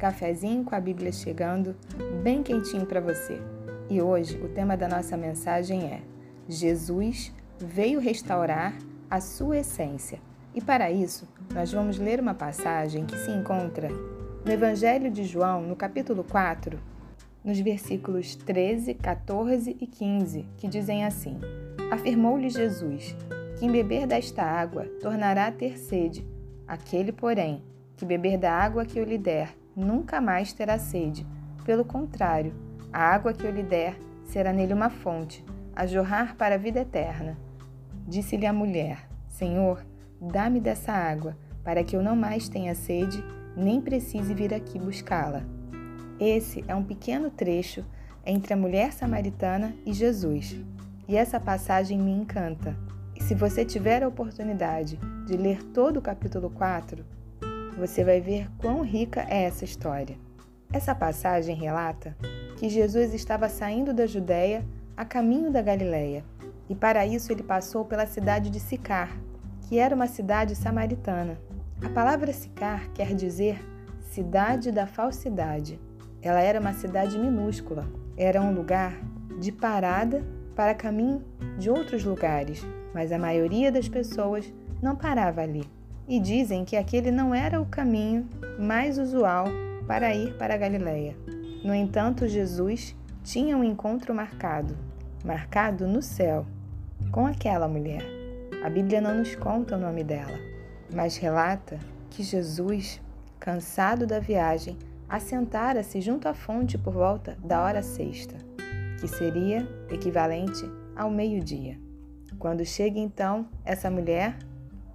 cafezinho com a Bíblia chegando, bem quentinho para você. E hoje o tema da nossa mensagem é: Jesus veio restaurar a sua essência. E para isso, nós vamos ler uma passagem que se encontra no Evangelho de João, no capítulo 4, nos versículos 13, 14 e 15, que dizem assim: Afirmou-lhe Jesus: Quem beber desta água tornará a ter sede. Aquele, porém, que beber da água que eu lhe der, nunca mais terá sede. Pelo contrário, a água que eu lhe der será nele uma fonte, a jorrar para a vida eterna. Disse-lhe a mulher: Senhor, dá-me dessa água, para que eu não mais tenha sede, nem precise vir aqui buscá-la. Esse é um pequeno trecho entre a mulher samaritana e Jesus. E essa passagem me encanta. E se você tiver a oportunidade de ler todo o capítulo 4, você vai ver quão rica é essa história. Essa passagem relata que Jesus estava saindo da Judéia a caminho da Galiléia, e para isso ele passou pela cidade de Sicar, que era uma cidade samaritana. A palavra Sicar quer dizer cidade da falsidade. Ela era uma cidade minúscula, era um lugar de parada para caminho de outros lugares, mas a maioria das pessoas não parava ali e dizem que aquele não era o caminho mais usual para ir para a Galiléia. No entanto, Jesus tinha um encontro marcado, marcado no céu, com aquela mulher. A Bíblia não nos conta o nome dela, mas relata que Jesus, cansado da viagem, assentara-se junto à fonte por volta da hora sexta, que seria equivalente ao meio-dia. Quando chega então essa mulher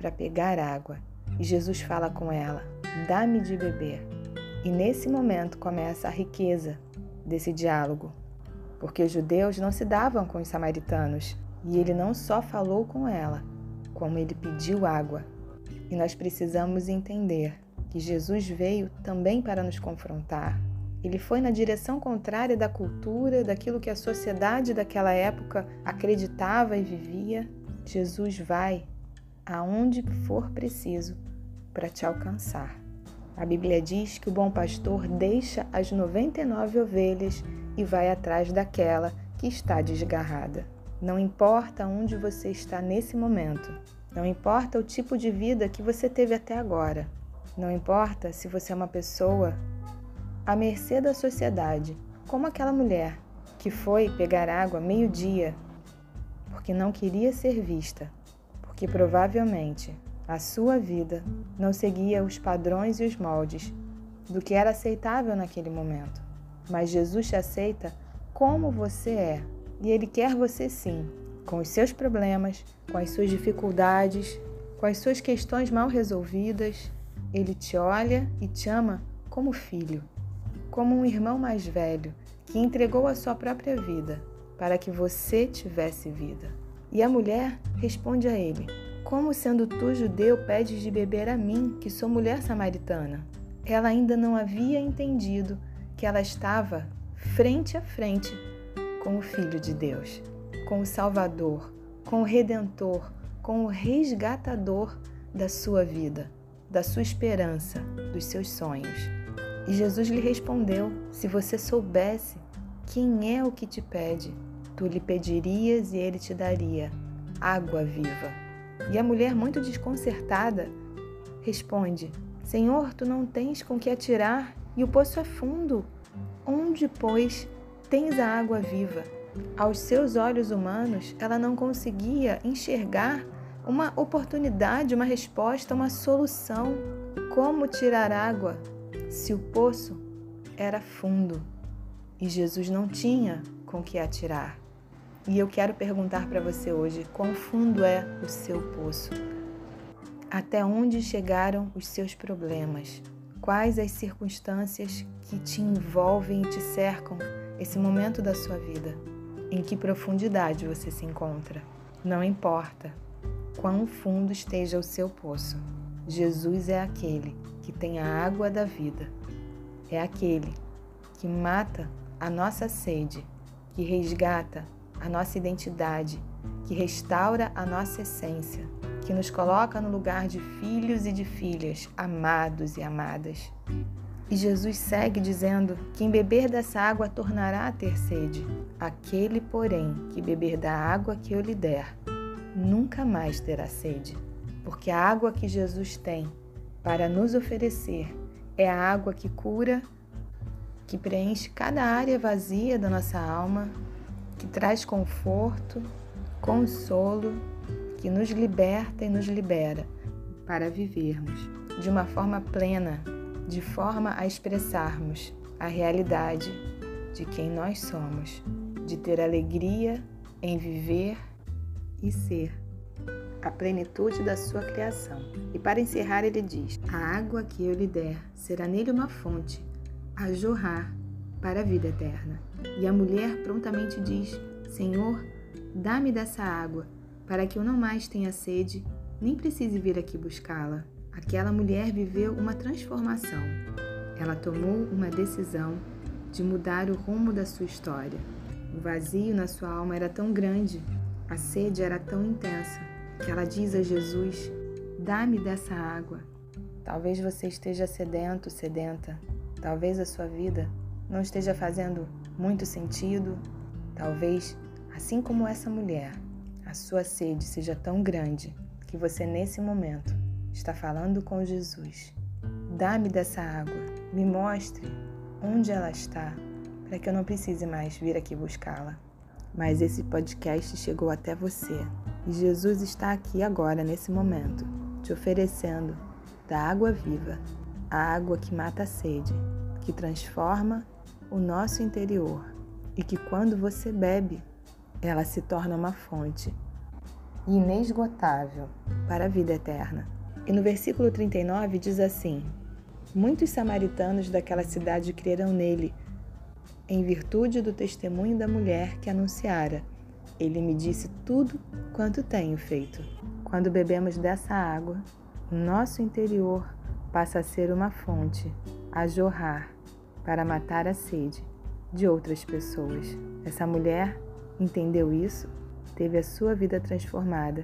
para pegar água. E Jesus fala com ela: Dá-me de beber. E nesse momento começa a riqueza desse diálogo, porque os judeus não se davam com os samaritanos e ele não só falou com ela, como ele pediu água. E nós precisamos entender que Jesus veio também para nos confrontar. Ele foi na direção contrária da cultura, daquilo que a sociedade daquela época acreditava e vivia. Jesus vai aonde for preciso para te alcançar. A Bíblia diz que o bom pastor deixa as 99 ovelhas e vai atrás daquela que está desgarrada. Não importa onde você está nesse momento, não importa o tipo de vida que você teve até agora, não importa se você é uma pessoa à mercê da sociedade, como aquela mulher que foi pegar água meio-dia porque não queria ser vista, que provavelmente a sua vida não seguia os padrões e os moldes do que era aceitável naquele momento. Mas Jesus te aceita como você é e Ele quer você sim, com os seus problemas, com as suas dificuldades, com as suas questões mal resolvidas. Ele te olha e te ama como filho, como um irmão mais velho que entregou a sua própria vida para que você tivesse vida. E a mulher responde a ele: Como sendo tu judeu pedes de beber a mim, que sou mulher samaritana? Ela ainda não havia entendido que ela estava frente a frente com o Filho de Deus, com o Salvador, com o Redentor, com o resgatador da sua vida, da sua esperança, dos seus sonhos. E Jesus lhe respondeu: Se você soubesse quem é o que te pede, Tu lhe pedirias e ele te daria água viva. E a mulher, muito desconcertada, responde: Senhor, tu não tens com que atirar e o poço é fundo. Onde, pois, tens a água viva? Aos seus olhos humanos, ela não conseguia enxergar uma oportunidade, uma resposta, uma solução. Como tirar água se o poço era fundo e Jesus não tinha com que atirar? E eu quero perguntar para você hoje: quão fundo é o seu poço? Até onde chegaram os seus problemas? Quais as circunstâncias que te envolvem e te cercam esse momento da sua vida? Em que profundidade você se encontra? Não importa quão fundo esteja o seu poço, Jesus é aquele que tem a água da vida, é aquele que mata a nossa sede, que resgata a nossa identidade, que restaura a nossa essência, que nos coloca no lugar de filhos e de filhas, amados e amadas. E Jesus segue dizendo: Quem beber dessa água tornará a ter sede. Aquele, porém, que beber da água que eu lhe der, nunca mais terá sede. Porque a água que Jesus tem para nos oferecer é a água que cura, que preenche cada área vazia da nossa alma, que traz conforto, consolo, que nos liberta e nos libera para vivermos de uma forma plena de forma a expressarmos a realidade de quem nós somos, de ter alegria em viver e ser a plenitude da sua criação. E para encerrar, ele diz: A água que eu lhe der será nele uma fonte a jorrar para a vida eterna. E a mulher prontamente diz: Senhor, dá-me dessa água, para que eu não mais tenha sede, nem precise vir aqui buscá-la. Aquela mulher viveu uma transformação. Ela tomou uma decisão de mudar o rumo da sua história. O vazio na sua alma era tão grande, a sede era tão intensa, que ela diz a Jesus: Dá-me dessa água. Talvez você esteja sedento, sedenta. Talvez a sua vida não esteja fazendo muito sentido. Talvez, assim como essa mulher, a sua sede seja tão grande que você, nesse momento, está falando com Jesus. Dá-me dessa água, me mostre onde ela está, para que eu não precise mais vir aqui buscá-la. Mas esse podcast chegou até você e Jesus está aqui agora, nesse momento, te oferecendo da água viva, a água que mata a sede, que transforma o nosso interior e que quando você bebe, ela se torna uma fonte inesgotável para a vida eterna. E no versículo 39 diz assim: Muitos samaritanos daquela cidade crerão nele, em virtude do testemunho da mulher que anunciara. Ele me disse tudo quanto tenho feito. Quando bebemos dessa água, nosso interior passa a ser uma fonte a jorrar para matar a sede de outras pessoas. Essa mulher entendeu isso, teve a sua vida transformada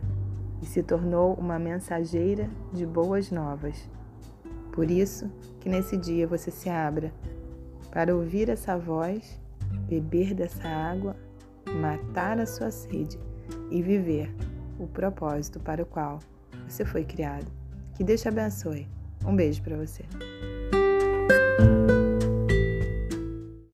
e se tornou uma mensageira de boas novas. Por isso que nesse dia você se abra para ouvir essa voz, beber dessa água, matar a sua sede e viver o propósito para o qual você foi criado. Que Deus te abençoe. Um beijo para você.